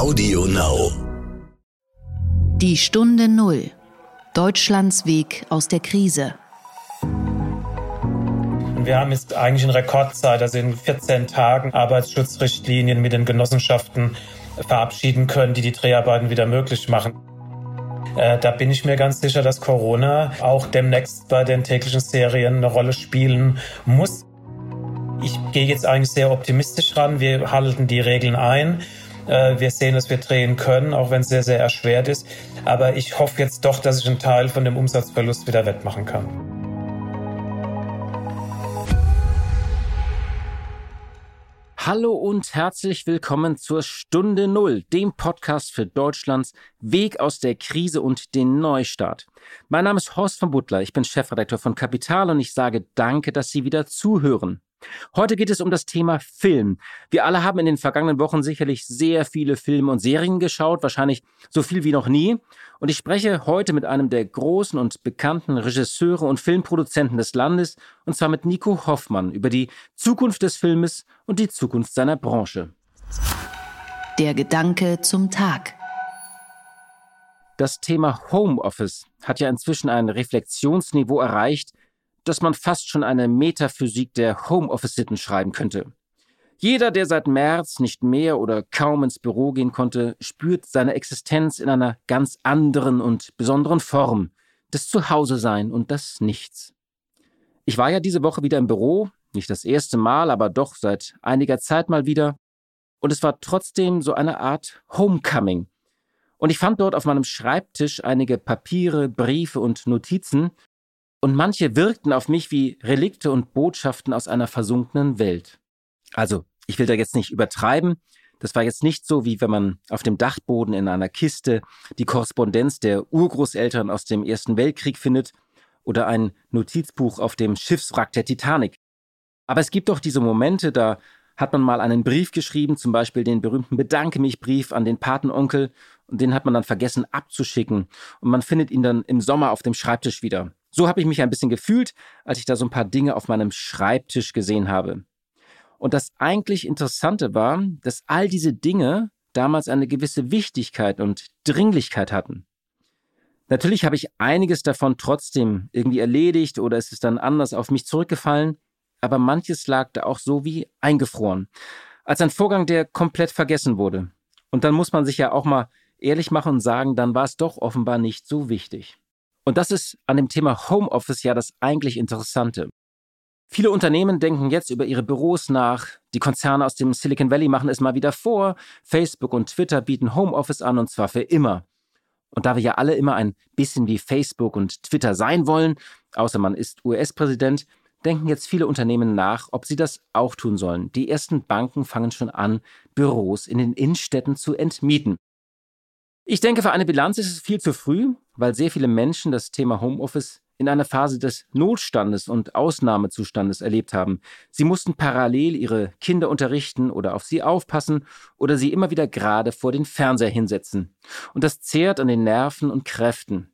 Audio Now. Die Stunde Null. Deutschlands Weg aus der Krise. Wir haben jetzt eigentlich in Rekordzeit, also in 14 Tagen, Arbeitsschutzrichtlinien mit den Genossenschaften verabschieden können, die die Dreharbeiten wieder möglich machen. Äh, da bin ich mir ganz sicher, dass Corona auch demnächst bei den täglichen Serien eine Rolle spielen muss. Ich gehe jetzt eigentlich sehr optimistisch ran. Wir halten die Regeln ein. Äh, wir sehen, dass wir drehen können, auch wenn es sehr, sehr erschwert ist. Aber ich hoffe jetzt doch, dass ich einen Teil von dem Umsatzverlust wieder wettmachen kann. Hallo und herzlich willkommen zur Stunde Null, dem Podcast für Deutschlands Weg aus der Krise und den Neustart. Mein Name ist Horst von Butler, ich bin Chefredakteur von Kapital und ich sage danke, dass Sie wieder zuhören. Heute geht es um das Thema Film. Wir alle haben in den vergangenen Wochen sicherlich sehr viele Filme und Serien geschaut, wahrscheinlich so viel wie noch nie. Und ich spreche heute mit einem der großen und bekannten Regisseure und Filmproduzenten des Landes, und zwar mit Nico Hoffmann, über die Zukunft des Filmes und die Zukunft seiner Branche. Der Gedanke zum Tag. Das Thema Homeoffice hat ja inzwischen ein Reflexionsniveau erreicht, dass man fast schon eine Metaphysik der Homeoffice-Sitten schreiben könnte. Jeder, der seit März nicht mehr oder kaum ins Büro gehen konnte, spürt seine Existenz in einer ganz anderen und besonderen Form, das Zuhause-Sein und das Nichts. Ich war ja diese Woche wieder im Büro, nicht das erste Mal, aber doch seit einiger Zeit mal wieder, und es war trotzdem so eine Art Homecoming. Und ich fand dort auf meinem Schreibtisch einige Papiere, Briefe und Notizen, und manche wirkten auf mich wie Relikte und Botschaften aus einer versunkenen Welt. Also, ich will da jetzt nicht übertreiben. Das war jetzt nicht so, wie wenn man auf dem Dachboden in einer Kiste die Korrespondenz der Urgroßeltern aus dem Ersten Weltkrieg findet oder ein Notizbuch auf dem Schiffswrack der Titanic. Aber es gibt doch diese Momente, da hat man mal einen Brief geschrieben, zum Beispiel den berühmten Bedanke mich Brief an den Patenonkel, und den hat man dann vergessen abzuschicken, und man findet ihn dann im Sommer auf dem Schreibtisch wieder. So habe ich mich ein bisschen gefühlt, als ich da so ein paar Dinge auf meinem Schreibtisch gesehen habe. Und das eigentlich Interessante war, dass all diese Dinge damals eine gewisse Wichtigkeit und Dringlichkeit hatten. Natürlich habe ich einiges davon trotzdem irgendwie erledigt oder es ist dann anders auf mich zurückgefallen, aber manches lag da auch so wie eingefroren. Als ein Vorgang, der komplett vergessen wurde. Und dann muss man sich ja auch mal ehrlich machen und sagen, dann war es doch offenbar nicht so wichtig. Und das ist an dem Thema Homeoffice ja das eigentlich Interessante. Viele Unternehmen denken jetzt über ihre Büros nach. Die Konzerne aus dem Silicon Valley machen es mal wieder vor. Facebook und Twitter bieten Homeoffice an und zwar für immer. Und da wir ja alle immer ein bisschen wie Facebook und Twitter sein wollen, außer man ist US-Präsident, denken jetzt viele Unternehmen nach, ob sie das auch tun sollen. Die ersten Banken fangen schon an, Büros in den Innenstädten zu entmieten. Ich denke, für eine Bilanz ist es viel zu früh, weil sehr viele Menschen das Thema Homeoffice in einer Phase des Notstandes und Ausnahmezustandes erlebt haben. Sie mussten parallel ihre Kinder unterrichten oder auf sie aufpassen oder sie immer wieder gerade vor den Fernseher hinsetzen. Und das zehrt an den Nerven und Kräften.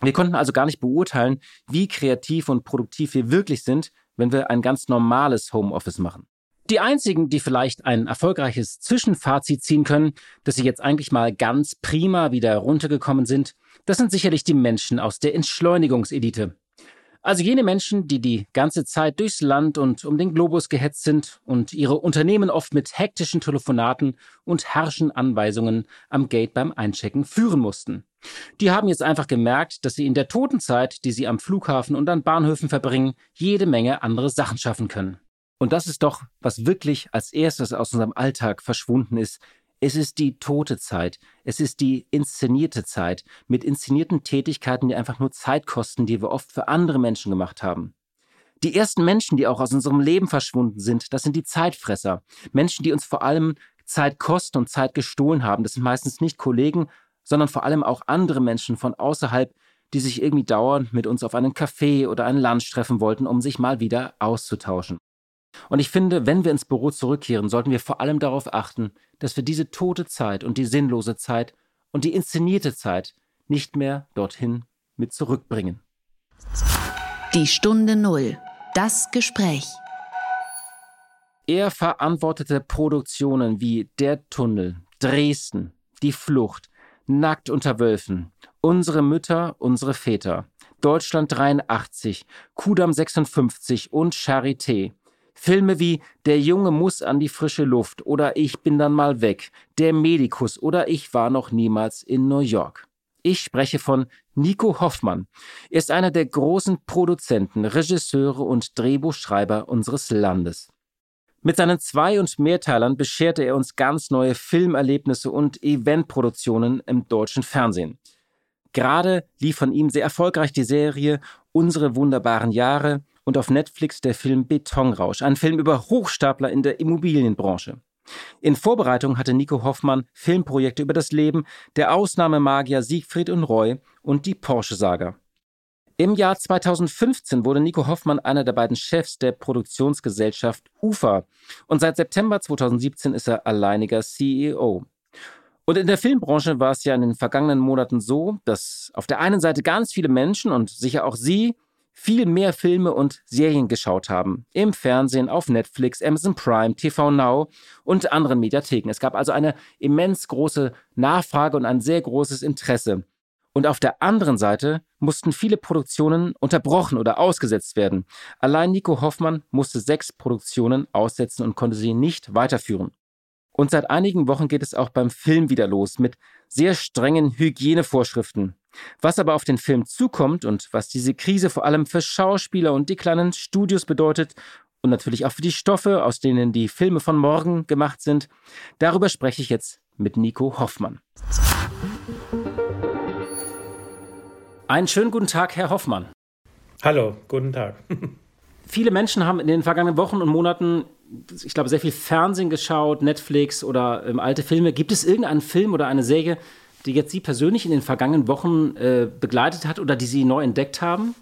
Wir konnten also gar nicht beurteilen, wie kreativ und produktiv wir wirklich sind, wenn wir ein ganz normales Homeoffice machen. Die einzigen, die vielleicht ein erfolgreiches Zwischenfazit ziehen können, dass sie jetzt eigentlich mal ganz prima wieder runtergekommen sind, das sind sicherlich die Menschen aus der Entschleunigungselite. Also jene Menschen, die die ganze Zeit durchs Land und um den Globus gehetzt sind und ihre Unternehmen oft mit hektischen Telefonaten und herrschen Anweisungen am Gate beim Einchecken führen mussten. Die haben jetzt einfach gemerkt, dass sie in der toten Zeit, die sie am Flughafen und an Bahnhöfen verbringen, jede Menge andere Sachen schaffen können. Und das ist doch, was wirklich als erstes aus unserem Alltag verschwunden ist. Es ist die tote Zeit. Es ist die inszenierte Zeit mit inszenierten Tätigkeiten, die einfach nur Zeit kosten, die wir oft für andere Menschen gemacht haben. Die ersten Menschen, die auch aus unserem Leben verschwunden sind, das sind die Zeitfresser. Menschen, die uns vor allem Zeit kosten und Zeit gestohlen haben. Das sind meistens nicht Kollegen, sondern vor allem auch andere Menschen von außerhalb, die sich irgendwie dauernd mit uns auf einen Café oder einen Lunch treffen wollten, um sich mal wieder auszutauschen. Und ich finde, wenn wir ins Büro zurückkehren, sollten wir vor allem darauf achten, dass wir diese tote Zeit und die sinnlose Zeit und die inszenierte Zeit nicht mehr dorthin mit zurückbringen. Die Stunde Null. Das Gespräch. Er verantwortete Produktionen wie Der Tunnel, Dresden, Die Flucht, Nackt unter Wölfen, Unsere Mütter, unsere Väter, Deutschland 83, Kudam 56 und Charité. Filme wie Der Junge muss an die frische Luft oder Ich bin dann mal weg, Der Medikus oder Ich war noch niemals in New York. Ich spreche von Nico Hoffmann. Er ist einer der großen Produzenten, Regisseure und Drehbuchschreiber unseres Landes. Mit seinen Zwei- und Mehrteilern bescherte er uns ganz neue Filmerlebnisse und Eventproduktionen im deutschen Fernsehen. Gerade lief von ihm sehr erfolgreich die Serie Unsere wunderbaren Jahre und auf Netflix der Film Betonrausch, ein Film über Hochstapler in der Immobilienbranche. In Vorbereitung hatte Nico Hoffmann Filmprojekte über das Leben der Ausnahmemagier Siegfried und Roy und die Porsche-Saga. Im Jahr 2015 wurde Nico Hoffmann einer der beiden Chefs der Produktionsgesellschaft UFA und seit September 2017 ist er alleiniger CEO. Und in der Filmbranche war es ja in den vergangenen Monaten so, dass auf der einen Seite ganz viele Menschen und sicher auch Sie viel mehr Filme und Serien geschaut haben. Im Fernsehen, auf Netflix, Amazon Prime, TV Now und anderen Mediatheken. Es gab also eine immens große Nachfrage und ein sehr großes Interesse. Und auf der anderen Seite mussten viele Produktionen unterbrochen oder ausgesetzt werden. Allein Nico Hoffmann musste sechs Produktionen aussetzen und konnte sie nicht weiterführen. Und seit einigen Wochen geht es auch beim Film wieder los mit sehr strengen Hygienevorschriften. Was aber auf den Film zukommt und was diese Krise vor allem für Schauspieler und die kleinen Studios bedeutet und natürlich auch für die Stoffe, aus denen die Filme von morgen gemacht sind, darüber spreche ich jetzt mit Nico Hoffmann. Einen schönen guten Tag, Herr Hoffmann. Hallo, guten Tag. Viele Menschen haben in den vergangenen Wochen und Monaten, ich glaube, sehr viel Fernsehen geschaut, Netflix oder ähm, alte Filme. Gibt es irgendeinen Film oder eine Serie, die jetzt Sie persönlich in den vergangenen Wochen äh, begleitet hat oder die Sie neu entdeckt haben?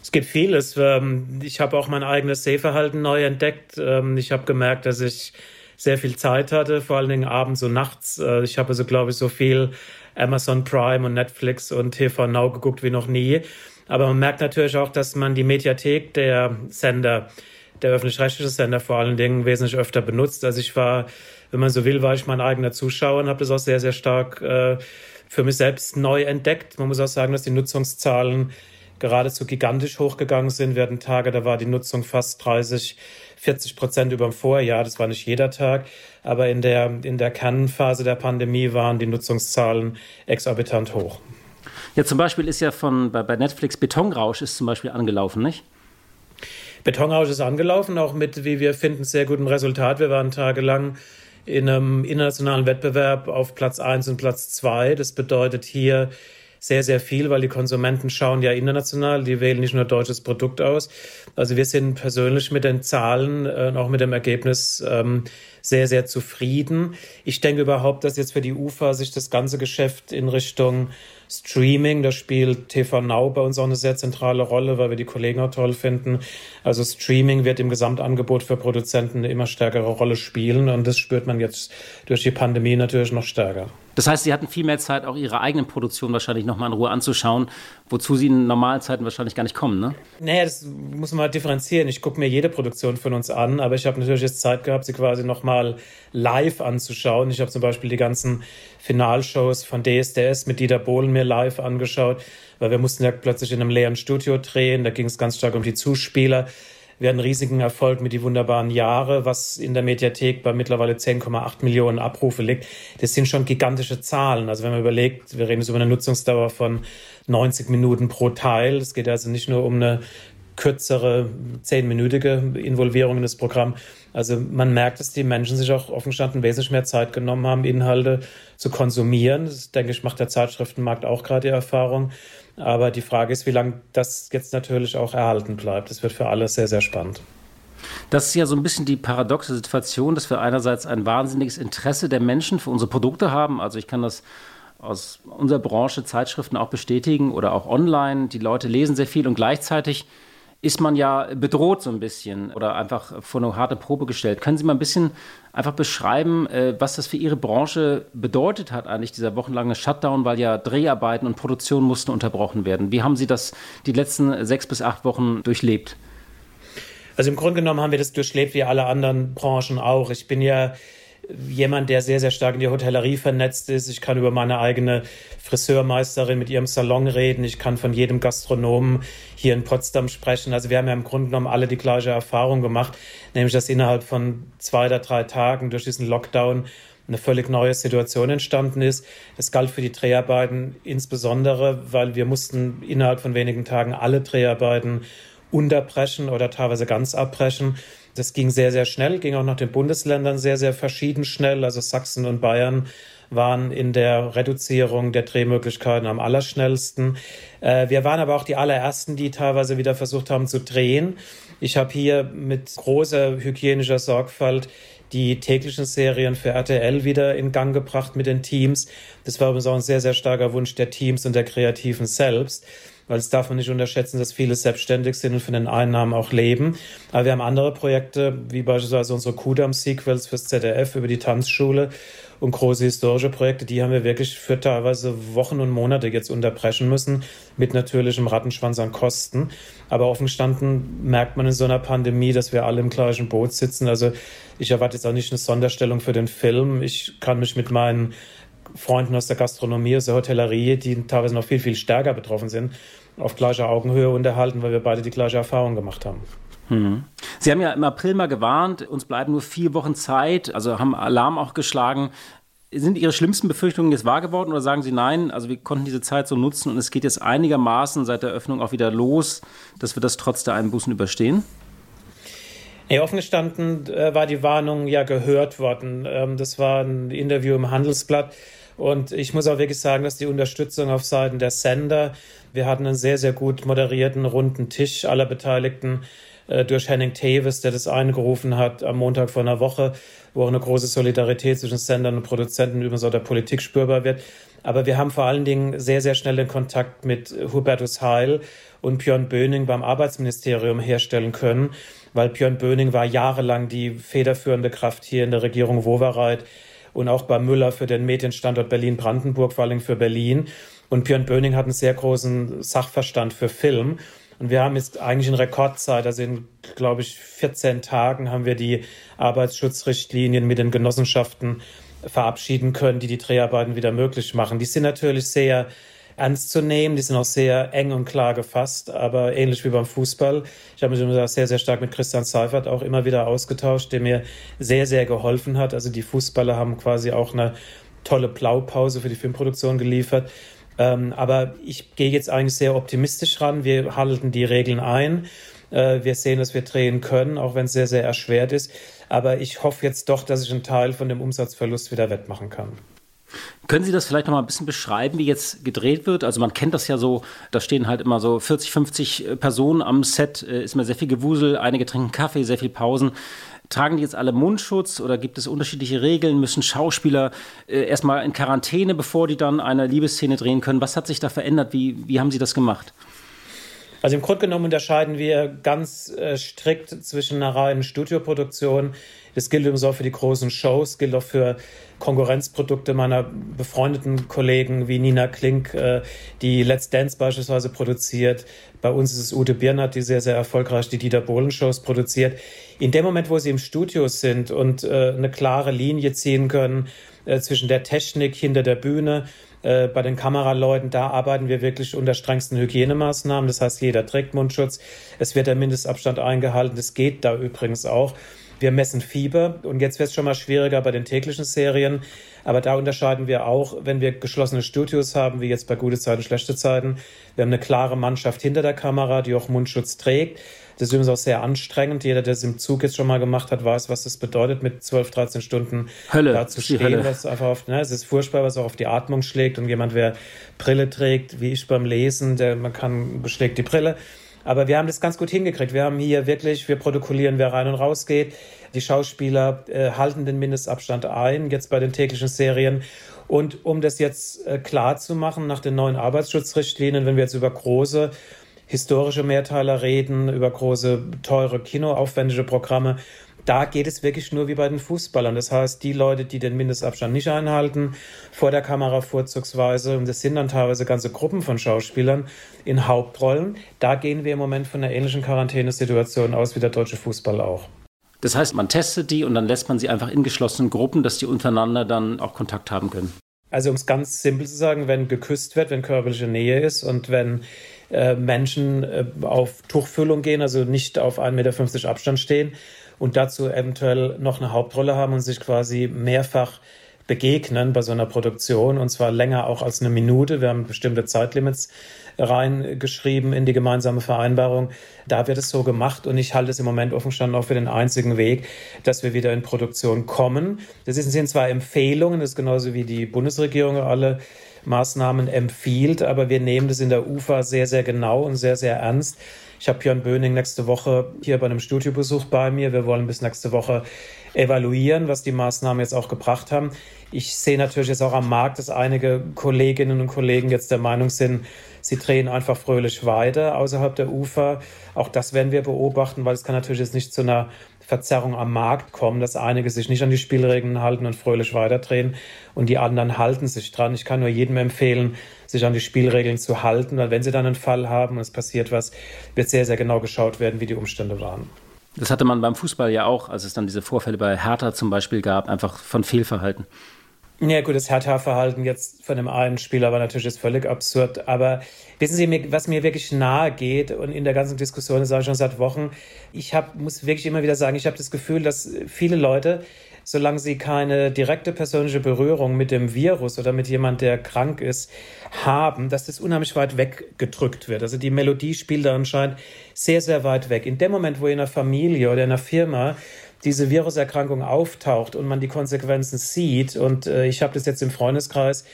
Es gibt vieles. Ähm, ich habe auch mein eigenes Sehverhalten neu entdeckt. Ähm, ich habe gemerkt, dass ich sehr viel Zeit hatte, vor allen Dingen abends und nachts. Äh, ich habe also, glaube ich, so viel Amazon Prime und Netflix und TV Now geguckt wie noch nie. Aber man merkt natürlich auch, dass man die Mediathek der Sender, der öffentlich-rechtliche Sender vor allen Dingen wesentlich öfter benutzt. Also ich war, wenn man so will, war ich mein eigener Zuschauer und habe das auch sehr, sehr stark äh, für mich selbst neu entdeckt. Man muss auch sagen, dass die Nutzungszahlen geradezu gigantisch hochgegangen sind. Wir hatten Tage, da war die Nutzung fast 30, 40 Prozent über dem Vorjahr. Das war nicht jeder Tag. Aber in der, in der Kernphase der Pandemie waren die Nutzungszahlen exorbitant hoch. Ja, zum Beispiel ist ja von, bei, bei Netflix Betonrausch ist zum Beispiel angelaufen, nicht? Betonrausch ist angelaufen, auch mit, wie wir finden, sehr gutem Resultat. Wir waren tagelang in einem internationalen Wettbewerb auf Platz 1 und Platz 2. Das bedeutet hier sehr, sehr viel, weil die Konsumenten schauen ja international, die wählen nicht nur deutsches Produkt aus. Also wir sind persönlich mit den Zahlen äh, und auch mit dem Ergebnis ähm, sehr, sehr zufrieden. Ich denke überhaupt, dass jetzt für die UFA sich das ganze Geschäft in Richtung Streaming, da spielt TV Now bei uns auch eine sehr zentrale Rolle, weil wir die Kollegen auch toll finden. Also Streaming wird im Gesamtangebot für Produzenten eine immer stärkere Rolle spielen und das spürt man jetzt durch die Pandemie natürlich noch stärker. Das heißt, Sie hatten viel mehr Zeit, auch Ihre eigenen Produktionen wahrscheinlich nochmal in Ruhe anzuschauen, wozu Sie in normalen Zeiten wahrscheinlich gar nicht kommen, ne? Naja, das muss man halt differenzieren. Ich gucke mir jede Produktion von uns an, aber ich habe natürlich jetzt Zeit gehabt, sie quasi nochmal live anzuschauen. Ich habe zum Beispiel die ganzen Finalshows von DSDS mit Dieter Bohlen mir live angeschaut, weil wir mussten ja plötzlich in einem leeren Studio drehen. Da ging es ganz stark um die Zuspieler. Wir hatten riesigen Erfolg mit die wunderbaren Jahre, was in der Mediathek bei mittlerweile 10,8 Millionen Abrufe liegt. Das sind schon gigantische Zahlen. Also wenn man überlegt, wir reden jetzt über eine Nutzungsdauer von 90 Minuten pro Teil. Es geht also nicht nur um eine kürzere, zehnminütige Involvierung in das Programm. Also man merkt, dass die Menschen sich auch offen gestanden wesentlich mehr Zeit genommen haben, Inhalte zu konsumieren. Das, denke ich, macht der Zeitschriftenmarkt auch gerade die Erfahrung. Aber die Frage ist, wie lange das jetzt natürlich auch erhalten bleibt. Das wird für alle sehr, sehr spannend. Das ist ja so ein bisschen die paradoxe Situation, dass wir einerseits ein wahnsinniges Interesse der Menschen für unsere Produkte haben. Also ich kann das aus unserer Branche Zeitschriften auch bestätigen oder auch online. Die Leute lesen sehr viel und gleichzeitig ist man ja bedroht so ein bisschen oder einfach vor eine harte Probe gestellt. Können Sie mal ein bisschen einfach beschreiben, äh, was das für Ihre Branche bedeutet hat, eigentlich dieser wochenlange Shutdown, weil ja Dreharbeiten und Produktion mussten unterbrochen werden. Wie haben Sie das die letzten sechs bis acht Wochen durchlebt? Also im Grunde genommen haben wir das durchlebt wie alle anderen Branchen auch. Ich bin ja jemand, der sehr, sehr stark in die Hotellerie vernetzt ist. Ich kann über meine eigene Friseurmeisterin mit ihrem Salon reden. Ich kann von jedem Gastronomen hier in Potsdam sprechen. Also wir haben ja im Grunde genommen alle die gleiche Erfahrung gemacht, nämlich dass innerhalb von zwei oder drei Tagen durch diesen Lockdown eine völlig neue Situation entstanden ist. Das galt für die Dreharbeiten insbesondere, weil wir mussten innerhalb von wenigen Tagen alle Dreharbeiten unterbrechen oder teilweise ganz abbrechen. Das ging sehr, sehr schnell, ging auch nach den Bundesländern sehr, sehr verschieden schnell. Also Sachsen und Bayern waren in der Reduzierung der Drehmöglichkeiten am allerschnellsten. Äh, wir waren aber auch die allerersten, die teilweise wieder versucht haben zu drehen. Ich habe hier mit großer hygienischer Sorgfalt die täglichen Serien für RTL wieder in Gang gebracht mit den Teams. Das war übrigens auch ein sehr, sehr starker Wunsch der Teams und der Kreativen selbst weil es darf man nicht unterschätzen, dass viele selbstständig sind und von den Einnahmen auch leben. Aber wir haben andere Projekte, wie beispielsweise unsere Kudam-Sequels fürs ZDF über die Tanzschule und große historische Projekte, die haben wir wirklich für teilweise Wochen und Monate jetzt unterbrechen müssen, mit natürlichem Rattenschwanz an Kosten. Aber offen gestanden merkt man in so einer Pandemie, dass wir alle im gleichen Boot sitzen. Also ich erwarte jetzt auch nicht eine Sonderstellung für den Film. Ich kann mich mit meinen Freunden aus der Gastronomie, aus der Hotellerie, die teilweise noch viel, viel stärker betroffen sind, auf gleicher Augenhöhe unterhalten, weil wir beide die gleiche Erfahrung gemacht haben. Hm. Sie haben ja im April mal gewarnt, uns bleiben nur vier Wochen Zeit, also haben Alarm auch geschlagen. Sind Ihre schlimmsten Befürchtungen jetzt wahr geworden oder sagen Sie nein, also wir konnten diese Zeit so nutzen und es geht jetzt einigermaßen seit der Öffnung auch wieder los, dass wir das trotz der Einbußen überstehen? Ja, offen gestanden äh, war die Warnung ja gehört worden. Ähm, das war ein Interview im Handelsblatt. Und ich muss auch wirklich sagen, dass die Unterstützung auf Seiten der Sender, wir hatten einen sehr, sehr gut moderierten runden Tisch aller Beteiligten äh, durch Henning Teves, der das eingerufen hat am Montag vor einer Woche, wo auch eine große Solidarität zwischen Sendern und Produzenten übrigens auch der Politik spürbar wird. Aber wir haben vor allen Dingen sehr, sehr schnell den Kontakt mit Hubertus Heil und Björn Böning beim Arbeitsministerium herstellen können, weil Björn Böning war jahrelang die federführende Kraft hier in der Regierung Wowereit und auch bei Müller für den Medienstandort Berlin-Brandenburg, vor allem für Berlin. Und Björn Böning hat einen sehr großen Sachverstand für Film. Und wir haben jetzt eigentlich in Rekordzeit, also in, glaube ich, 14 Tagen haben wir die Arbeitsschutzrichtlinien mit den Genossenschaften verabschieden können, die die Dreharbeiten wieder möglich machen. Die sind natürlich sehr ernst zu nehmen. Die sind auch sehr eng und klar gefasst, aber ähnlich wie beim Fußball. Ich habe mich sehr, sehr stark mit Christian Seifert auch immer wieder ausgetauscht, der mir sehr, sehr geholfen hat. Also die Fußballer haben quasi auch eine tolle Blaupause für die Filmproduktion geliefert. Ähm, aber ich gehe jetzt eigentlich sehr optimistisch ran. Wir halten die Regeln ein. Äh, wir sehen, dass wir drehen können, auch wenn es sehr, sehr erschwert ist. Aber ich hoffe jetzt doch, dass ich einen Teil von dem Umsatzverlust wieder wettmachen kann. Können Sie das vielleicht noch mal ein bisschen beschreiben, wie jetzt gedreht wird? Also man kennt das ja so, da stehen halt immer so 40, 50 äh, Personen am Set, äh, ist immer sehr viel Gewusel, einige trinken Kaffee, sehr viel Pausen. Tragen die jetzt alle Mundschutz oder gibt es unterschiedliche Regeln? Müssen Schauspieler äh, erstmal in Quarantäne, bevor die dann eine Liebesszene drehen können? Was hat sich da verändert? Wie, wie haben Sie das gemacht? Also im Grunde genommen unterscheiden wir ganz äh, strikt zwischen einer reinen Studioproduktion. Das gilt übrigens auch für die großen Shows, gilt auch für Konkurrenzprodukte meiner befreundeten Kollegen wie Nina Klink, äh, die Let's Dance beispielsweise produziert. Bei uns ist es Ute Birnert, die sehr, sehr erfolgreich die Dieter Bohlen-Shows produziert. In dem Moment, wo sie im Studio sind und äh, eine klare Linie ziehen können äh, zwischen der Technik hinter der Bühne, äh, bei den Kameraleuten, da arbeiten wir wirklich unter strengsten Hygienemaßnahmen. Das heißt, jeder trägt Mundschutz. Es wird der Mindestabstand eingehalten. Das geht da übrigens auch. Wir messen Fieber und jetzt wird es schon mal schwieriger bei den täglichen Serien. Aber da unterscheiden wir auch, wenn wir geschlossene Studios haben, wie jetzt bei gute Zeiten, schlechte Zeiten. Wir haben eine klare Mannschaft hinter der Kamera, die auch Mundschutz trägt. Das ist übrigens auch sehr anstrengend. Jeder, der es im Zug jetzt schon mal gemacht hat, weiß, was das bedeutet, mit 12, 13 Stunden Hölle. da zu stehen. Was einfach auf, ne, es ist furchtbar, was auch auf die Atmung schlägt. Und jemand, wer Brille trägt, wie ich beim Lesen, der man kann, beschlägt die Brille. Aber wir haben das ganz gut hingekriegt. Wir haben hier wirklich, wir protokollieren, wer rein und raus geht. Die Schauspieler äh, halten den Mindestabstand ein, jetzt bei den täglichen Serien. Und um das jetzt äh, klar zu machen, nach den neuen Arbeitsschutzrichtlinien, wenn wir jetzt über große historische Mehrteiler reden, über große, teure, kinoaufwendige Programme. Da geht es wirklich nur wie bei den Fußballern. Das heißt, die Leute, die den Mindestabstand nicht einhalten, vor der Kamera vorzugsweise, und das sind dann teilweise ganze Gruppen von Schauspielern in Hauptrollen, da gehen wir im Moment von einer ähnlichen Quarantänesituation aus wie der deutsche Fußball auch. Das heißt, man testet die und dann lässt man sie einfach in geschlossenen Gruppen, dass die untereinander dann auch Kontakt haben können. Also um es ganz simpel zu sagen, wenn geküsst wird, wenn körperliche Nähe ist und wenn äh, Menschen äh, auf Tuchfüllung gehen, also nicht auf 1,50 Meter Abstand stehen und dazu eventuell noch eine Hauptrolle haben und sich quasi mehrfach begegnen bei so einer Produktion und zwar länger auch als eine Minute. Wir haben bestimmte Zeitlimits reingeschrieben in die gemeinsame Vereinbarung. Da wird es so gemacht und ich halte es im Moment offen gestanden auch für den einzigen Weg, dass wir wieder in Produktion kommen. Das sind zwar Empfehlungen, das ist genauso wie die Bundesregierung alle Maßnahmen empfiehlt, aber wir nehmen das in der UFA sehr, sehr genau und sehr, sehr ernst. Ich habe Björn Böning nächste Woche hier bei einem Studiobesuch bei mir. Wir wollen bis nächste Woche evaluieren, was die Maßnahmen jetzt auch gebracht haben. Ich sehe natürlich jetzt auch am Markt, dass einige Kolleginnen und Kollegen jetzt der Meinung sind, sie drehen einfach fröhlich weiter außerhalb der Ufer. Auch das werden wir beobachten, weil es kann natürlich jetzt nicht zu einer Verzerrung am Markt kommen, dass einige sich nicht an die Spielregeln halten und fröhlich weiterdrehen und die anderen halten sich dran. Ich kann nur jedem empfehlen, sich an die Spielregeln zu halten, weil wenn sie dann einen Fall haben und es passiert was, wird sehr, sehr genau geschaut werden, wie die Umstände waren. Das hatte man beim Fußball ja auch, als es dann diese Vorfälle bei Hertha zum Beispiel gab, einfach von Fehlverhalten. Ja, gut, das Hertha-Verhalten jetzt von dem einen Spieler war natürlich jetzt völlig absurd. Aber wissen Sie, was mir wirklich nahe geht und in der ganzen Diskussion, das sage ich schon seit Wochen, ich hab, muss wirklich immer wieder sagen, ich habe das Gefühl, dass viele Leute, solange sie keine direkte persönliche Berührung mit dem Virus oder mit jemand, der krank ist, haben, dass das unheimlich weit weggedrückt wird. Also die Melodie spielt da anscheinend sehr, sehr weit weg. In dem Moment, wo in einer Familie oder in einer Firma diese Viruserkrankung auftaucht und man die Konsequenzen sieht, und äh, ich habe das jetzt im Freundeskreis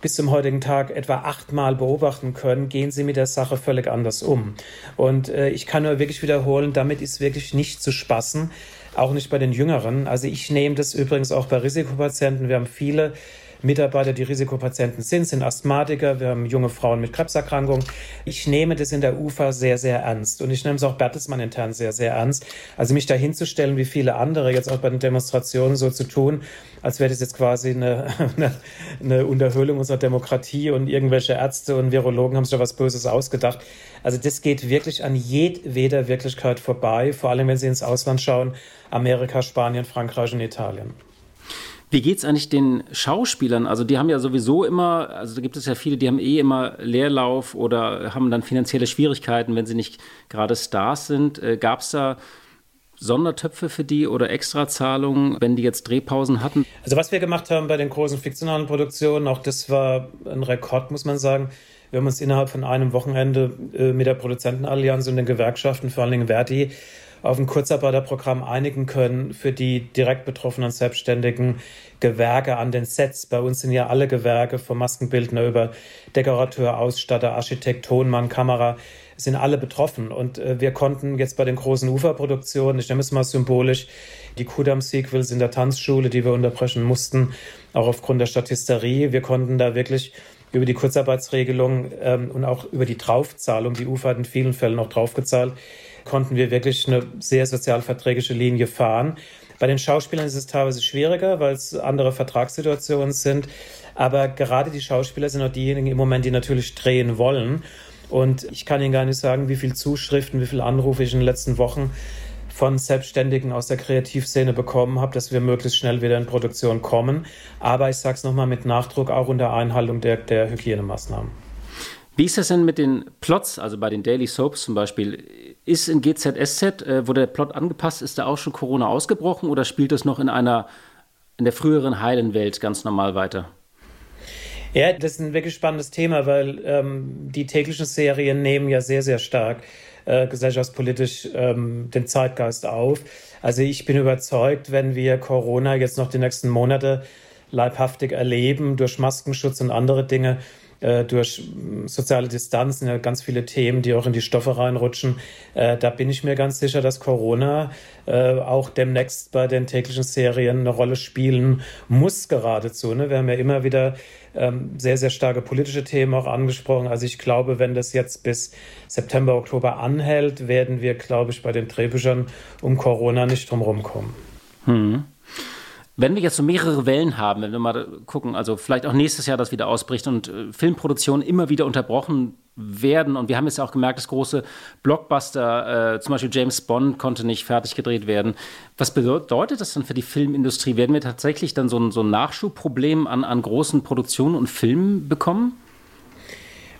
bis zum heutigen Tag etwa achtmal beobachten können, gehen sie mit der Sache völlig anders um. Und äh, ich kann nur wirklich wiederholen, damit ist wirklich nicht zu spaßen, auch nicht bei den Jüngeren. Also ich nehme das übrigens auch bei Risikopatienten. Wir haben viele Mitarbeiter, die Risikopatienten sind, sind Asthmatiker, wir haben junge Frauen mit Krebserkrankungen. Ich nehme das in der UFA sehr, sehr ernst und ich nehme es auch Bertelsmann intern sehr, sehr ernst. Also mich da hinzustellen, wie viele andere jetzt auch bei den Demonstrationen so zu tun, als wäre das jetzt quasi eine, eine, eine Unterhöhlung unserer Demokratie und irgendwelche Ärzte und Virologen haben sich da was Böses ausgedacht. Also das geht wirklich an jedweder Wirklichkeit vorbei, vor allem wenn Sie ins Ausland schauen, Amerika, Spanien, Frankreich und Italien. Wie geht es eigentlich den Schauspielern? Also die haben ja sowieso immer, also da gibt es ja viele, die haben eh immer Leerlauf oder haben dann finanzielle Schwierigkeiten, wenn sie nicht gerade Stars sind. Äh, Gab es da Sondertöpfe für die oder Extrazahlungen, wenn die jetzt Drehpausen hatten? Also was wir gemacht haben bei den großen fiktionalen Produktionen, auch das war ein Rekord, muss man sagen. Wir haben uns innerhalb von einem Wochenende äh, mit der Produzentenallianz und den Gewerkschaften, vor allen Dingen Verdi, auf ein Kurzarbeiterprogramm einigen können für die direkt betroffenen selbstständigen Gewerke an den Sets. Bei uns sind ja alle Gewerke vom Maskenbildner über Dekorateur, Ausstatter, Architekt, Tonmann, Kamera sind alle betroffen. Und äh, wir konnten jetzt bei den großen Uferproduktionen, ich nehme es mal symbolisch, die Kudam-Sequels in der Tanzschule, die wir unterbrechen mussten, auch aufgrund der Statisterie, wir konnten da wirklich über die Kurzarbeitsregelung ähm, und auch über die Draufzahlung, die UFA hat in vielen Fällen auch draufgezahlt, konnten wir wirklich eine sehr sozialverträgliche Linie fahren. Bei den Schauspielern ist es teilweise schwieriger, weil es andere Vertragssituationen sind. Aber gerade die Schauspieler sind auch diejenigen im Moment, die natürlich drehen wollen. Und ich kann Ihnen gar nicht sagen, wie viele Zuschriften, wie viele Anrufe ich in den letzten Wochen von Selbstständigen aus der Kreativszene bekommen habe, dass wir möglichst schnell wieder in Produktion kommen. Aber ich sage es nochmal mit Nachdruck, auch unter Einhaltung der, der Hygienemaßnahmen. Wie ist das denn mit den Plots, also bei den Daily Soaps zum Beispiel? Ist in GZSZ, äh, wo der Plot angepasst ist, da auch schon Corona ausgebrochen oder spielt es noch in einer, in der früheren heilen Welt ganz normal weiter? Ja, das ist ein wirklich spannendes Thema, weil ähm, die täglichen Serien nehmen ja sehr, sehr stark äh, gesellschaftspolitisch ähm, den Zeitgeist auf. Also ich bin überzeugt, wenn wir Corona jetzt noch die nächsten Monate leibhaftig erleben durch Maskenschutz und andere Dinge, äh, durch soziale Distanz sind ja ganz viele Themen, die auch in die Stoffe reinrutschen. Äh, da bin ich mir ganz sicher, dass Corona äh, auch demnächst bei den täglichen Serien eine Rolle spielen muss geradezu. Ne? Wir haben ja immer wieder ähm, sehr, sehr starke politische Themen auch angesprochen. Also ich glaube, wenn das jetzt bis September, Oktober anhält, werden wir, glaube ich, bei den Drehbüchern um Corona nicht drum kommen. Hm. Wenn wir jetzt so mehrere Wellen haben, wenn wir mal gucken, also vielleicht auch nächstes Jahr das wieder ausbricht und äh, Filmproduktionen immer wieder unterbrochen werden und wir haben jetzt ja auch gemerkt, dass große Blockbuster, äh, zum Beispiel James Bond konnte nicht fertig gedreht werden. Was bedeutet das dann für die Filmindustrie? Werden wir tatsächlich dann so ein, so ein Nachschubproblem an, an großen Produktionen und Filmen bekommen?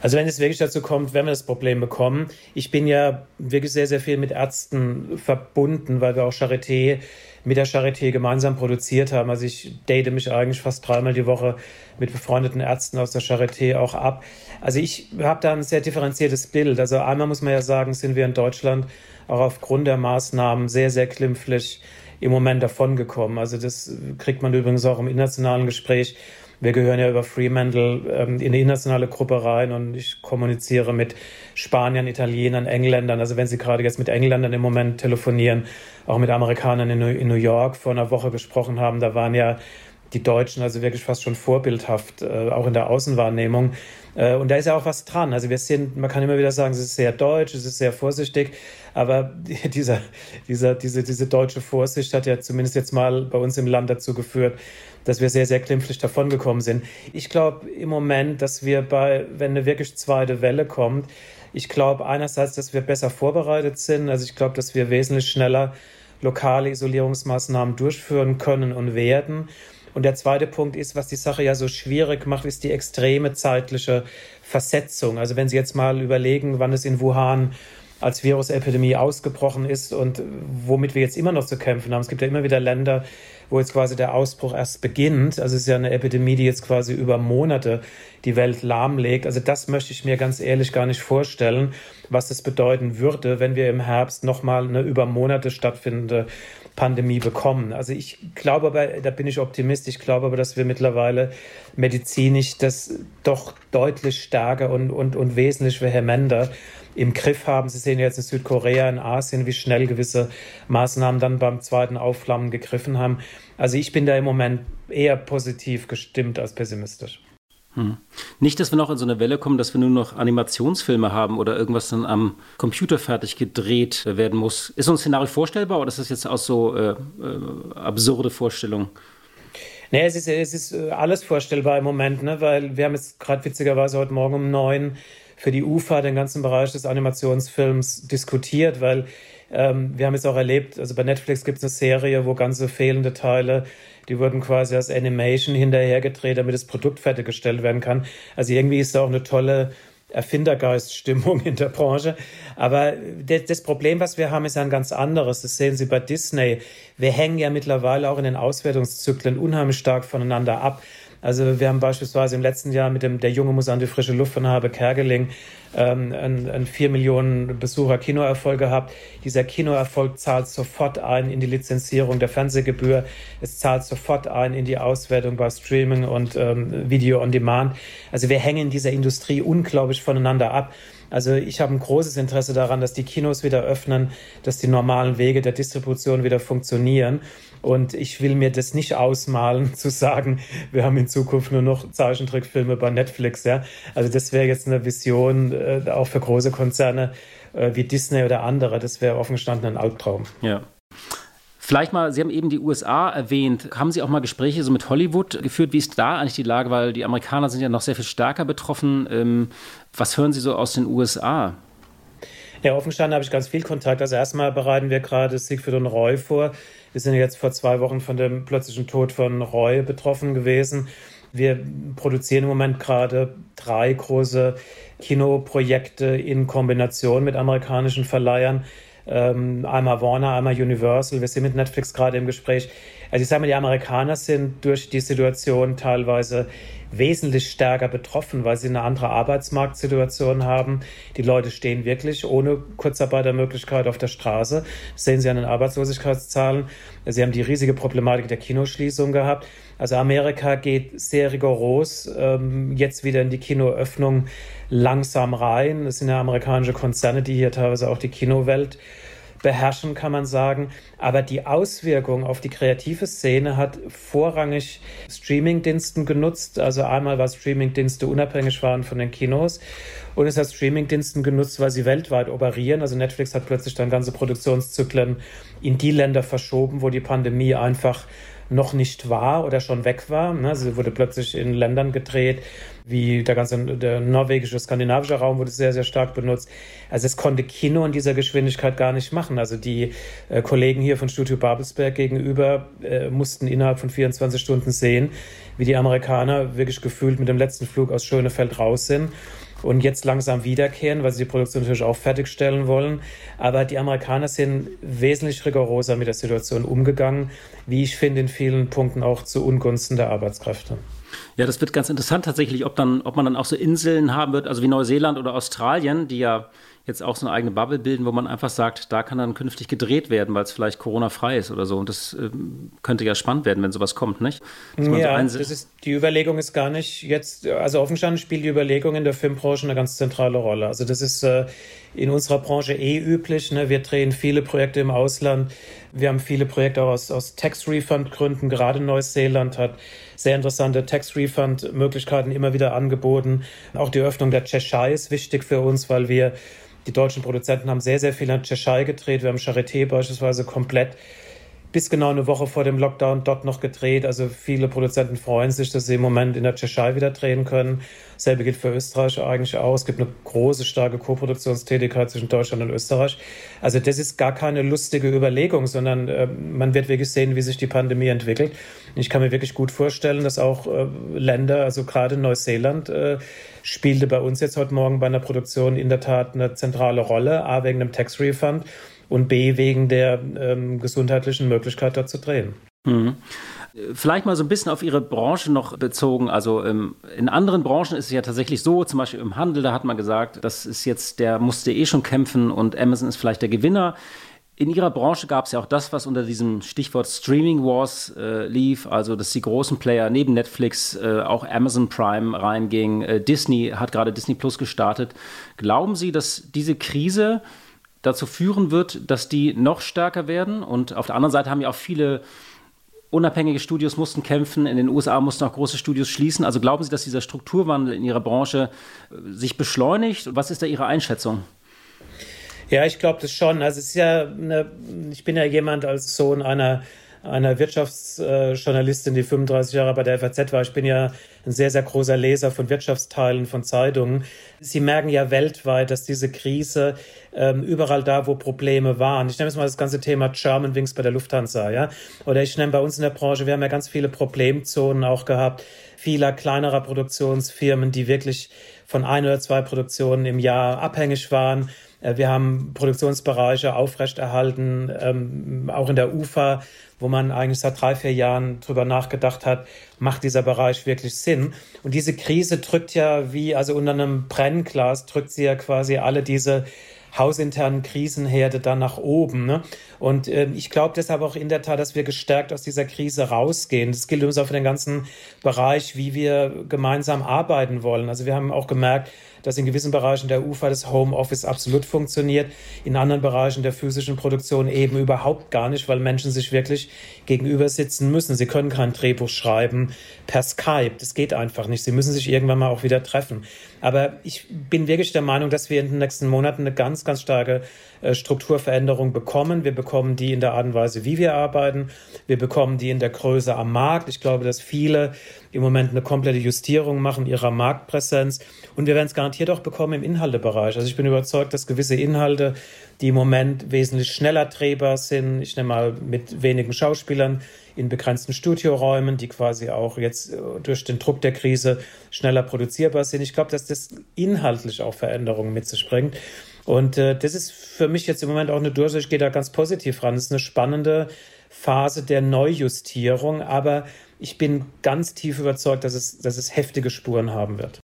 Also wenn es wirklich dazu kommt, wenn wir das Problem bekommen, ich bin ja wirklich sehr, sehr viel mit Ärzten verbunden, weil wir auch Charité mit der Charité gemeinsam produziert haben. Also ich date mich eigentlich fast dreimal die Woche mit befreundeten Ärzten aus der Charité auch ab. Also ich habe da ein sehr differenziertes Bild. Also einmal muss man ja sagen, sind wir in Deutschland auch aufgrund der Maßnahmen sehr, sehr klimpflich im Moment davongekommen. Also das kriegt man übrigens auch im internationalen Gespräch. Wir gehören ja über Fremantle ähm, in eine internationale Gruppe rein und ich kommuniziere mit Spaniern, Italienern, Engländern. Also wenn Sie gerade jetzt mit Engländern im Moment telefonieren, auch mit Amerikanern in, in New York vor einer Woche gesprochen haben, da waren ja die Deutschen also wirklich fast schon vorbildhaft, äh, auch in der Außenwahrnehmung. Äh, und da ist ja auch was dran. Also wir sind, man kann immer wieder sagen, es ist sehr deutsch, es ist sehr vorsichtig, aber dieser, dieser, diese, diese deutsche Vorsicht hat ja zumindest jetzt mal bei uns im Land dazu geführt, dass wir sehr, sehr glimpflich davongekommen sind. Ich glaube im Moment, dass wir bei, wenn eine wirklich zweite Welle kommt, ich glaube einerseits, dass wir besser vorbereitet sind. Also ich glaube, dass wir wesentlich schneller lokale Isolierungsmaßnahmen durchführen können und werden. Und der zweite Punkt ist, was die Sache ja so schwierig macht, ist die extreme zeitliche Versetzung. Also wenn Sie jetzt mal überlegen, wann es in Wuhan als Virusepidemie ausgebrochen ist und womit wir jetzt immer noch zu kämpfen haben. Es gibt ja immer wieder Länder, wo jetzt quasi der Ausbruch erst beginnt. Also es ist ja eine Epidemie, die jetzt quasi über Monate die Welt lahmlegt. Also das möchte ich mir ganz ehrlich gar nicht vorstellen, was das bedeuten würde, wenn wir im Herbst nochmal eine über Monate stattfindende Pandemie bekommen. Also ich glaube aber, da bin ich Optimist, ich glaube aber, dass wir mittlerweile medizinisch das doch deutlich stärker und, und, und wesentlich vehementer im Griff haben. Sie sehen jetzt in Südkorea, in Asien, wie schnell gewisse Maßnahmen dann beim zweiten Aufflammen gegriffen haben. Also ich bin da im Moment eher positiv gestimmt als pessimistisch. Hm. Nicht, dass wir noch in so eine Welle kommen, dass wir nur noch Animationsfilme haben oder irgendwas dann am Computer fertig gedreht werden muss. Ist so ein Szenario vorstellbar oder ist das jetzt auch so äh, äh, absurde Vorstellung? Nee, es ist, es ist äh, alles vorstellbar im Moment, ne? weil wir haben jetzt gerade witzigerweise heute Morgen um neun für die UFA den ganzen Bereich des Animationsfilms diskutiert, weil ähm, wir haben es auch erlebt, also bei Netflix gibt es eine Serie, wo ganze fehlende Teile die wurden quasi als Animation hinterhergedreht, damit das Produkt fertiggestellt werden kann. Also irgendwie ist da auch eine tolle Erfindergeiststimmung in der Branche. Aber das Problem, was wir haben, ist ein ganz anderes. Das sehen Sie bei Disney. Wir hängen ja mittlerweile auch in den Auswertungszyklen unheimlich stark voneinander ab. Also wir haben beispielsweise im letzten Jahr mit dem Der Junge muss an die frische Luft von Habe Kergeling ähm, einen, 4 Millionen Besucher Kinoerfolg gehabt. Dieser Kinoerfolg zahlt sofort ein in die Lizenzierung der Fernsehgebühr. Es zahlt sofort ein in die Auswertung bei Streaming und ähm, Video on Demand. Also wir hängen in dieser Industrie unglaublich voneinander ab. Also ich habe ein großes Interesse daran, dass die Kinos wieder öffnen, dass die normalen Wege der Distribution wieder funktionieren. Und ich will mir das nicht ausmalen, zu sagen, wir haben in Zukunft nur noch Zeichentrickfilme bei Netflix. Ja? Also das wäre jetzt eine Vision äh, auch für große Konzerne äh, wie Disney oder andere. Das wäre offen gestanden ein Albtraum. Ja. Vielleicht mal, Sie haben eben die USA erwähnt. Haben Sie auch mal Gespräche so mit Hollywood geführt? Wie ist da eigentlich die Lage? Weil die Amerikaner sind ja noch sehr viel stärker betroffen. Ähm, was hören Sie so aus den USA? Ja, offen gestanden habe ich ganz viel Kontakt. Also erstmal bereiten wir gerade Siegfried und Roy vor. Wir sind jetzt vor zwei Wochen von dem plötzlichen Tod von Roy betroffen gewesen. Wir produzieren im Moment gerade drei große Kinoprojekte in Kombination mit amerikanischen Verleihern ähm, einmal Warner, einmal Universal. Wir sind mit Netflix gerade im Gespräch. Also ich sage mal, die Amerikaner sind durch die Situation teilweise wesentlich stärker betroffen, weil sie eine andere Arbeitsmarktsituation haben. Die Leute stehen wirklich ohne Kurzarbeitermöglichkeit auf der Straße. Das sehen Sie an den Arbeitslosigkeitszahlen. Sie haben die riesige Problematik der Kinoschließung gehabt. Also Amerika geht sehr rigoros ähm, jetzt wieder in die Kinoöffnung langsam rein. Es sind ja amerikanische Konzerne, die hier teilweise auch die Kinowelt beherrschen, kann man sagen. Aber die Auswirkung auf die kreative Szene hat vorrangig Streamingdiensten genutzt. Also einmal, weil Streamingdienste unabhängig waren von den Kinos. Und es hat Streamingdiensten genutzt, weil sie weltweit operieren. Also Netflix hat plötzlich dann ganze Produktionszyklen in die Länder verschoben, wo die Pandemie einfach noch nicht war oder schon weg war. Ne? Sie wurde plötzlich in Ländern gedreht, wie der ganze der norwegische, skandinavische Raum wurde sehr, sehr stark benutzt. Also es konnte Kino in dieser Geschwindigkeit gar nicht machen. Also die äh, Kollegen hier von Studio Babelsberg gegenüber äh, mussten innerhalb von 24 Stunden sehen, wie die Amerikaner wirklich gefühlt mit dem letzten Flug aus Schönefeld raus sind und jetzt langsam wiederkehren, weil sie die Produktion natürlich auch fertigstellen wollen. Aber die Amerikaner sind wesentlich rigoroser mit der Situation umgegangen, wie ich finde, in vielen Punkten auch zu Ungunsten der Arbeitskräfte. Ja, das wird ganz interessant tatsächlich, ob, dann, ob man dann auch so Inseln haben wird, also wie Neuseeland oder Australien, die ja jetzt auch so eine eigene Bubble bilden, wo man einfach sagt, da kann dann künftig gedreht werden, weil es vielleicht Corona-frei ist oder so. Und das äh, könnte ja spannend werden, wenn sowas kommt, nicht? Ja, so das ist, die Überlegung ist gar nicht jetzt, also offenstanden spielt die Überlegung in der Filmbranche eine ganz zentrale Rolle. Also das ist äh, in unserer Branche eh üblich. Ne? Wir drehen viele Projekte im Ausland. Wir haben viele Projekte auch aus, aus Tax-Refund-Gründen. Gerade Neuseeland hat sehr interessante Tax-Refund-Möglichkeiten immer wieder angeboten. Auch die Öffnung der Cheshire ist wichtig für uns, weil wir die deutschen Produzenten haben sehr, sehr viel an Cheshire gedreht. Wir haben Charité beispielsweise komplett bis genau eine Woche vor dem Lockdown dort noch gedreht. Also viele Produzenten freuen sich, dass sie im Moment in der Tschechei wieder drehen können. Selbe gilt für Österreich eigentlich auch. Es gibt eine große, starke Koproduktionstätigkeit zwischen Deutschland und Österreich. Also das ist gar keine lustige Überlegung, sondern äh, man wird wirklich sehen, wie sich die Pandemie entwickelt. Ich kann mir wirklich gut vorstellen, dass auch äh, Länder, also gerade Neuseeland, äh, spielte bei uns jetzt heute Morgen bei einer Produktion in der Tat eine zentrale Rolle, A wegen einem Tax Refund und B wegen der ähm, gesundheitlichen Möglichkeit, da zu drehen. Mhm. Vielleicht mal so ein bisschen auf Ihre Branche noch bezogen. Also ähm, in anderen Branchen ist es ja tatsächlich so, zum Beispiel im Handel, da hat man gesagt, das ist jetzt, der musste eh schon kämpfen und Amazon ist vielleicht der Gewinner. In Ihrer Branche gab es ja auch das, was unter diesem Stichwort Streaming Wars äh, lief, also dass die großen Player neben Netflix äh, auch Amazon Prime reinging. Äh, Disney hat gerade Disney Plus gestartet. Glauben Sie, dass diese Krise dazu führen wird, dass die noch stärker werden. Und auf der anderen Seite haben ja auch viele unabhängige Studios mussten kämpfen. In den USA mussten auch große Studios schließen. Also glauben Sie, dass dieser Strukturwandel in Ihrer Branche äh, sich beschleunigt? Was ist da Ihre Einschätzung? Ja, ich glaube das schon. Also es ist ja eine, ich bin ja jemand als Sohn einer einer Wirtschaftsjournalistin, die 35 Jahre bei der FAZ war. Ich bin ja ein sehr, sehr großer Leser von Wirtschaftsteilen, von Zeitungen. Sie merken ja weltweit, dass diese Krise ähm, überall da, wo Probleme waren. Ich nehme jetzt mal das ganze Thema Germanwings bei der Lufthansa, ja. Oder ich nehme bei uns in der Branche, wir haben ja ganz viele Problemzonen auch gehabt, vieler kleinerer Produktionsfirmen, die wirklich von ein oder zwei Produktionen im Jahr abhängig waren. Äh, wir haben Produktionsbereiche aufrechterhalten, ähm, auch in der UFA, wo man eigentlich seit drei, vier Jahren drüber nachgedacht hat, macht dieser Bereich wirklich Sinn? Und diese Krise drückt ja wie, also unter einem Brennglas drückt sie ja quasi alle diese hausinternen Krisenherde dann nach oben. Ne? Und äh, ich glaube deshalb auch in der Tat, dass wir gestärkt aus dieser Krise rausgehen. Das gilt uns auch für den ganzen Bereich, wie wir gemeinsam arbeiten wollen. Also wir haben auch gemerkt, dass in gewissen Bereichen der UFA das Homeoffice absolut funktioniert, in anderen Bereichen der physischen Produktion eben überhaupt gar nicht, weil Menschen sich wirklich gegenüber sitzen müssen. Sie können kein Drehbuch schreiben per Skype. Das geht einfach nicht. Sie müssen sich irgendwann mal auch wieder treffen. Aber ich bin wirklich der Meinung, dass wir in den nächsten Monaten eine ganz, ganz starke Strukturveränderung bekommen. Wir bekommen die in der Art und Weise, wie wir arbeiten. Wir bekommen die in der Größe am Markt. Ich glaube, dass viele im Moment eine komplette Justierung machen ihrer Marktpräsenz. Und wir werden es garantiert auch bekommen im Inhaltebereich. Also ich bin überzeugt, dass gewisse Inhalte, die im Moment wesentlich schneller drehbar sind, ich nehme mal mit wenigen Schauspielern in begrenzten Studioräumen, die quasi auch jetzt äh, durch den Druck der Krise schneller produzierbar sind. Ich glaube, dass das inhaltlich auch Veränderungen mit sich bringt. Und äh, das ist für mich jetzt im Moment auch eine Durchsicht. Ich gehe da ganz positiv ran. Es ist eine spannende Phase der Neujustierung, aber ich bin ganz tief überzeugt, dass es, dass es heftige Spuren haben wird.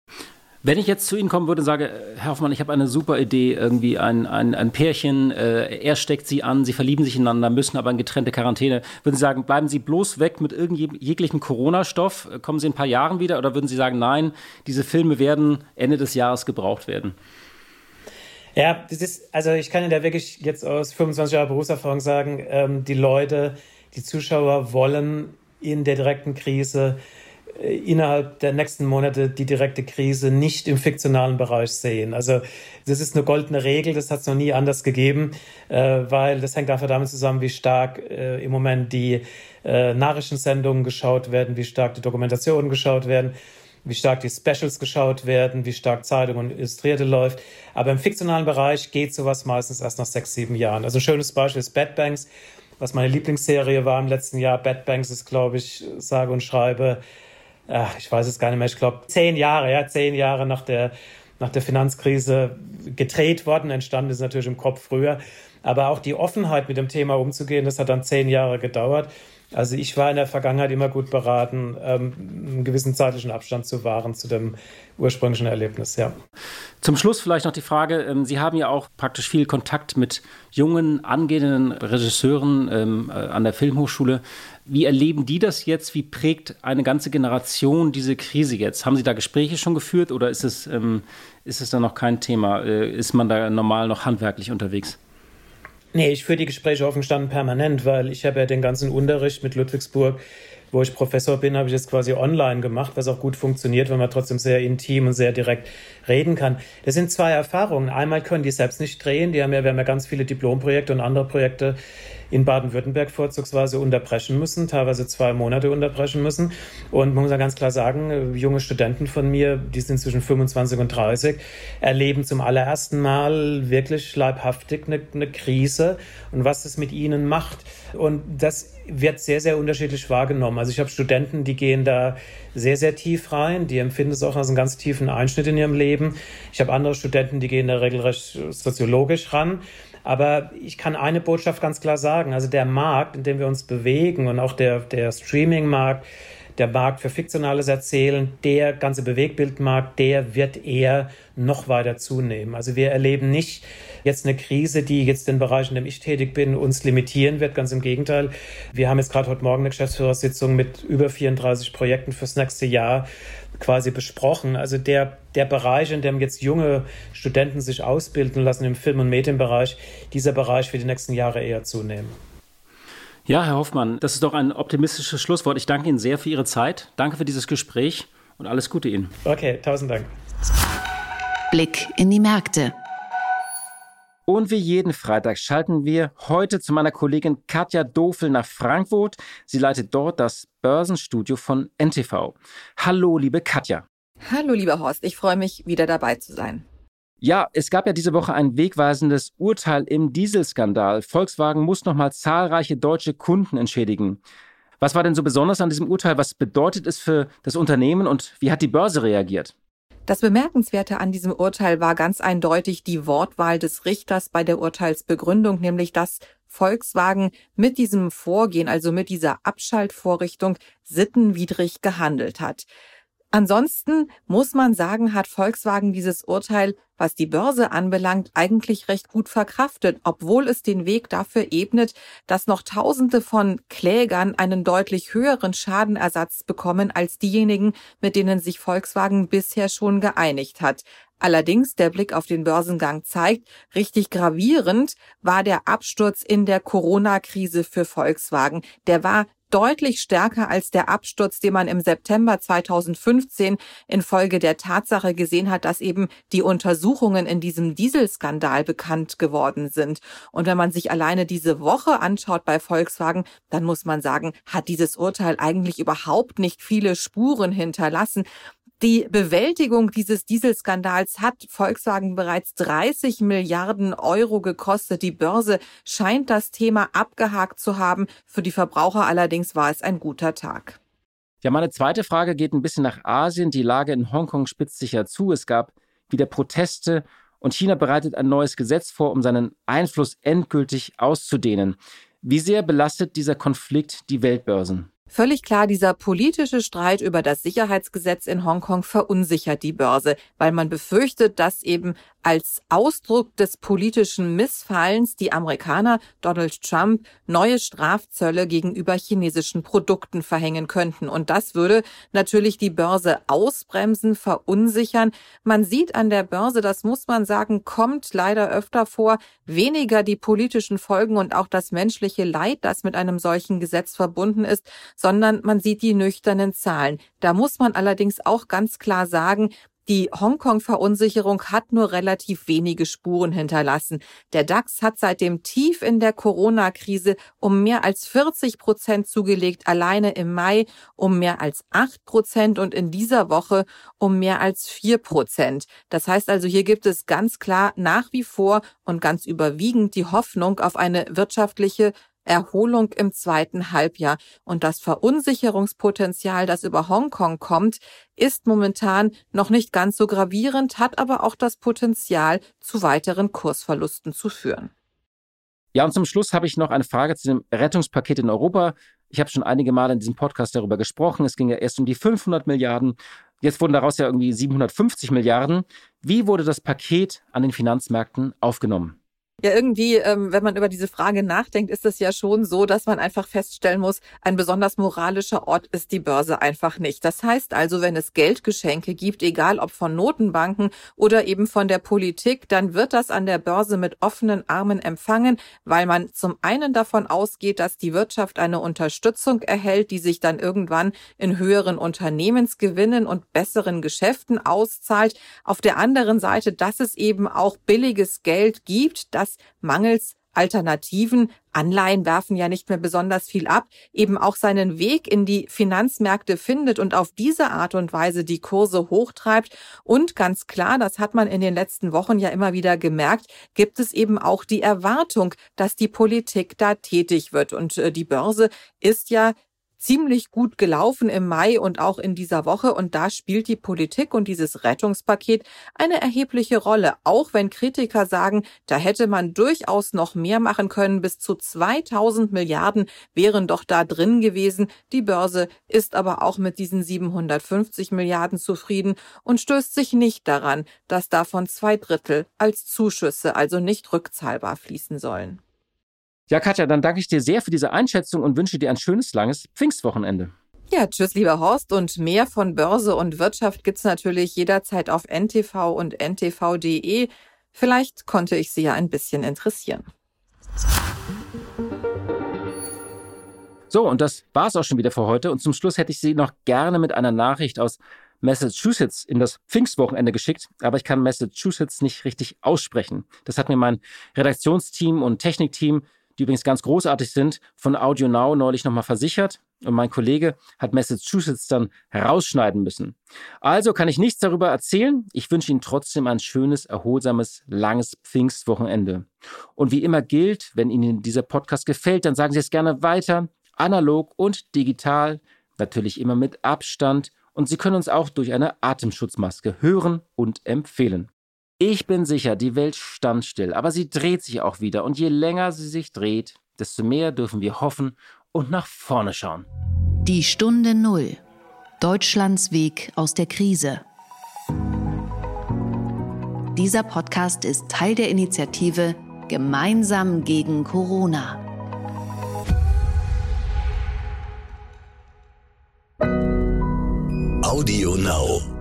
Wenn ich jetzt zu Ihnen kommen würde und sage, Herr Hoffmann, ich habe eine super Idee, irgendwie ein, ein, ein Pärchen, äh, er steckt Sie an, Sie verlieben sich ineinander, müssen aber in getrennte Quarantäne. Würden Sie sagen, bleiben Sie bloß weg mit jeglichem Corona-Stoff, kommen Sie in ein paar Jahren wieder oder würden Sie sagen, nein, diese Filme werden Ende des Jahres gebraucht werden? Ja, das ist, also ich kann Ihnen da wirklich jetzt aus 25 Jahren Berufserfahrung sagen, ähm, die Leute, die Zuschauer wollen in der direkten Krise äh, innerhalb der nächsten Monate die direkte Krise nicht im fiktionalen Bereich sehen. Also das ist eine goldene Regel, das hat es noch nie anders gegeben, äh, weil das hängt einfach damit zusammen, wie stark äh, im Moment die äh, Nachrichtensendungen geschaut werden, wie stark die Dokumentationen geschaut werden wie stark die Specials geschaut werden, wie stark Zeitung und Illustrierte läuft. Aber im fiktionalen Bereich geht sowas meistens erst nach sechs, sieben Jahren. Also ein schönes Beispiel ist Bad Banks, was meine Lieblingsserie war im letzten Jahr. Bad Banks ist, glaube ich, sage und schreibe, ach, ich weiß es gar nicht mehr, ich glaube zehn Jahre, ja, zehn Jahre nach der, nach der Finanzkrise gedreht worden. Entstanden ist natürlich im Kopf früher. Aber auch die Offenheit, mit dem Thema umzugehen, das hat dann zehn Jahre gedauert. Also ich war in der Vergangenheit immer gut beraten, ähm, einen gewissen zeitlichen Abstand zu wahren zu dem ursprünglichen Erlebnis, ja. Zum Schluss vielleicht noch die Frage, ähm, Sie haben ja auch praktisch viel Kontakt mit jungen, angehenden Regisseuren ähm, äh, an der Filmhochschule. Wie erleben die das jetzt? Wie prägt eine ganze Generation diese Krise jetzt? Haben Sie da Gespräche schon geführt oder ist es, ist es da noch kein Thema? Äh, ist man da normal noch handwerklich unterwegs? Nee, ich führe die Gespräche offen gestanden permanent, weil ich habe ja den ganzen Unterricht mit Ludwigsburg, wo ich Professor bin, habe ich jetzt quasi online gemacht, was auch gut funktioniert, weil man trotzdem sehr intim und sehr direkt reden kann. Das sind zwei Erfahrungen. Einmal können die selbst nicht drehen, die haben ja, wir haben ja ganz viele Diplomprojekte und andere Projekte in Baden-Württemberg vorzugsweise unterbrechen müssen, teilweise zwei Monate unterbrechen müssen. Und man muss ja ganz klar sagen, junge Studenten von mir, die sind zwischen 25 und 30, erleben zum allerersten Mal wirklich leibhaftig eine, eine Krise und was das mit ihnen macht. Und das wird sehr, sehr unterschiedlich wahrgenommen. Also ich habe Studenten, die gehen da sehr, sehr tief rein, die empfinden es auch als einen ganz tiefen Einschnitt in ihrem Leben. Ich habe andere Studenten, die gehen da regelrecht soziologisch ran. Aber ich kann eine Botschaft ganz klar sagen. Also der Markt, in dem wir uns bewegen und auch der, der Streaming-Markt, der Markt für fiktionales Erzählen, der ganze Bewegbildmarkt, der wird eher noch weiter zunehmen. Also wir erleben nicht jetzt eine Krise, die jetzt den Bereich, in dem ich tätig bin, uns limitieren wird. Ganz im Gegenteil. Wir haben jetzt gerade heute Morgen eine Geschäftsführersitzung mit über 34 Projekten fürs nächste Jahr quasi besprochen. Also der, der Bereich, in dem jetzt junge Studenten sich ausbilden lassen im Film- und Medienbereich, dieser Bereich wird die nächsten Jahre eher zunehmen. Ja, Herr Hoffmann, das ist doch ein optimistisches Schlusswort. Ich danke Ihnen sehr für Ihre Zeit. Danke für dieses Gespräch und alles Gute Ihnen. Okay, tausend Dank. Blick in die Märkte. Und wie jeden Freitag schalten wir heute zu meiner Kollegin Katja Dofel nach Frankfurt. Sie leitet dort das Börsenstudio von NTV. Hallo, liebe Katja. Hallo, lieber Horst. Ich freue mich, wieder dabei zu sein. Ja, es gab ja diese Woche ein wegweisendes Urteil im Dieselskandal. Volkswagen muss nochmal zahlreiche deutsche Kunden entschädigen. Was war denn so besonders an diesem Urteil? Was bedeutet es für das Unternehmen und wie hat die Börse reagiert? Das Bemerkenswerte an diesem Urteil war ganz eindeutig die Wortwahl des Richters bei der Urteilsbegründung, nämlich dass Volkswagen mit diesem Vorgehen, also mit dieser Abschaltvorrichtung, sittenwidrig gehandelt hat. Ansonsten muss man sagen, hat Volkswagen dieses Urteil, was die Börse anbelangt, eigentlich recht gut verkraftet, obwohl es den Weg dafür ebnet, dass noch Tausende von Klägern einen deutlich höheren Schadenersatz bekommen als diejenigen, mit denen sich Volkswagen bisher schon geeinigt hat. Allerdings, der Blick auf den Börsengang zeigt, richtig gravierend war der Absturz in der Corona-Krise für Volkswagen. Der war deutlich stärker als der Absturz, den man im September 2015 infolge der Tatsache gesehen hat, dass eben die Untersuchungen in diesem Dieselskandal bekannt geworden sind. Und wenn man sich alleine diese Woche anschaut bei Volkswagen, dann muss man sagen, hat dieses Urteil eigentlich überhaupt nicht viele Spuren hinterlassen. Die Bewältigung dieses Dieselskandals hat Volkswagen bereits 30 Milliarden Euro gekostet. Die Börse scheint das Thema abgehakt zu haben. Für die Verbraucher allerdings war es ein guter Tag. Ja, meine zweite Frage geht ein bisschen nach Asien. Die Lage in Hongkong spitzt sich ja zu. Es gab wieder Proteste und China bereitet ein neues Gesetz vor, um seinen Einfluss endgültig auszudehnen. Wie sehr belastet dieser Konflikt die Weltbörsen? Völlig klar, dieser politische Streit über das Sicherheitsgesetz in Hongkong verunsichert die Börse, weil man befürchtet, dass eben als Ausdruck des politischen Missfallens die Amerikaner Donald Trump neue Strafzölle gegenüber chinesischen Produkten verhängen könnten. Und das würde natürlich die Börse ausbremsen, verunsichern. Man sieht an der Börse, das muss man sagen, kommt leider öfter vor, weniger die politischen Folgen und auch das menschliche Leid, das mit einem solchen Gesetz verbunden ist, sondern man sieht die nüchternen Zahlen. Da muss man allerdings auch ganz klar sagen, die Hongkong-Verunsicherung hat nur relativ wenige Spuren hinterlassen. Der DAX hat seit dem Tief in der Corona-Krise um mehr als 40 Prozent zugelegt, alleine im Mai um mehr als 8 Prozent und in dieser Woche um mehr als 4 Prozent. Das heißt also, hier gibt es ganz klar nach wie vor und ganz überwiegend die Hoffnung auf eine wirtschaftliche Erholung im zweiten Halbjahr. Und das Verunsicherungspotenzial, das über Hongkong kommt, ist momentan noch nicht ganz so gravierend, hat aber auch das Potenzial, zu weiteren Kursverlusten zu führen. Ja, und zum Schluss habe ich noch eine Frage zu dem Rettungspaket in Europa. Ich habe schon einige Male in diesem Podcast darüber gesprochen. Es ging ja erst um die 500 Milliarden. Jetzt wurden daraus ja irgendwie 750 Milliarden. Wie wurde das Paket an den Finanzmärkten aufgenommen? Ja, irgendwie, ähm, wenn man über diese Frage nachdenkt, ist es ja schon so, dass man einfach feststellen muss, ein besonders moralischer Ort ist die Börse einfach nicht. Das heißt also, wenn es Geldgeschenke gibt, egal ob von Notenbanken oder eben von der Politik, dann wird das an der Börse mit offenen Armen empfangen, weil man zum einen davon ausgeht, dass die Wirtschaft eine Unterstützung erhält, die sich dann irgendwann in höheren Unternehmensgewinnen und besseren Geschäften auszahlt. Auf der anderen Seite, dass es eben auch billiges Geld gibt, das dass mangels Alternativen, Anleihen werfen ja nicht mehr besonders viel ab, eben auch seinen Weg in die Finanzmärkte findet und auf diese Art und Weise die Kurse hochtreibt. Und ganz klar, das hat man in den letzten Wochen ja immer wieder gemerkt, gibt es eben auch die Erwartung, dass die Politik da tätig wird. Und äh, die Börse ist ja ziemlich gut gelaufen im Mai und auch in dieser Woche. Und da spielt die Politik und dieses Rettungspaket eine erhebliche Rolle. Auch wenn Kritiker sagen, da hätte man durchaus noch mehr machen können. Bis zu 2000 Milliarden wären doch da drin gewesen. Die Börse ist aber auch mit diesen 750 Milliarden zufrieden und stößt sich nicht daran, dass davon zwei Drittel als Zuschüsse, also nicht rückzahlbar fließen sollen. Ja, Katja, dann danke ich dir sehr für diese Einschätzung und wünsche dir ein schönes, langes Pfingstwochenende. Ja, tschüss, lieber Horst. Und mehr von Börse und Wirtschaft gibt's natürlich jederzeit auf ntv und ntv.de. Vielleicht konnte ich Sie ja ein bisschen interessieren. So, und das war's auch schon wieder für heute. Und zum Schluss hätte ich Sie noch gerne mit einer Nachricht aus Massachusetts in das Pfingstwochenende geschickt, aber ich kann Massachusetts nicht richtig aussprechen. Das hat mir mein Redaktionsteam und Technikteam die übrigens ganz großartig sind, von Audio Now neulich nochmal versichert. Und mein Kollege hat Massachusetts dann herausschneiden müssen. Also kann ich nichts darüber erzählen. Ich wünsche Ihnen trotzdem ein schönes, erholsames, langes Pfingstwochenende. Und wie immer gilt, wenn Ihnen dieser Podcast gefällt, dann sagen Sie es gerne weiter. Analog und digital. Natürlich immer mit Abstand. Und Sie können uns auch durch eine Atemschutzmaske hören und empfehlen. Ich bin sicher, die Welt stand still, aber sie dreht sich auch wieder und je länger sie sich dreht, desto mehr dürfen wir hoffen und nach vorne schauen. Die Stunde Null. Deutschlands Weg aus der Krise. Dieser Podcast ist Teil der Initiative Gemeinsam gegen Corona. Audio Now.